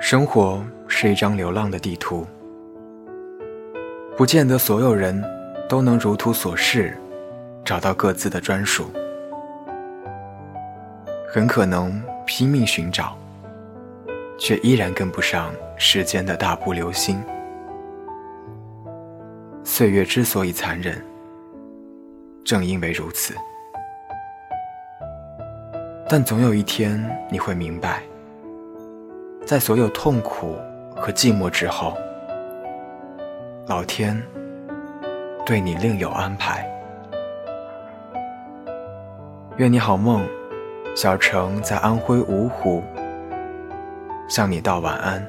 生活是一张流浪的地图，不见得所有人都能如图所示，找到各自的专属。很可能拼命寻找，却依然跟不上时间的大步流星。岁月之所以残忍，正因为如此。但总有一天你会明白，在所有痛苦和寂寞之后，老天对你另有安排。愿你好梦。小城在安徽芜湖，向你道晚安。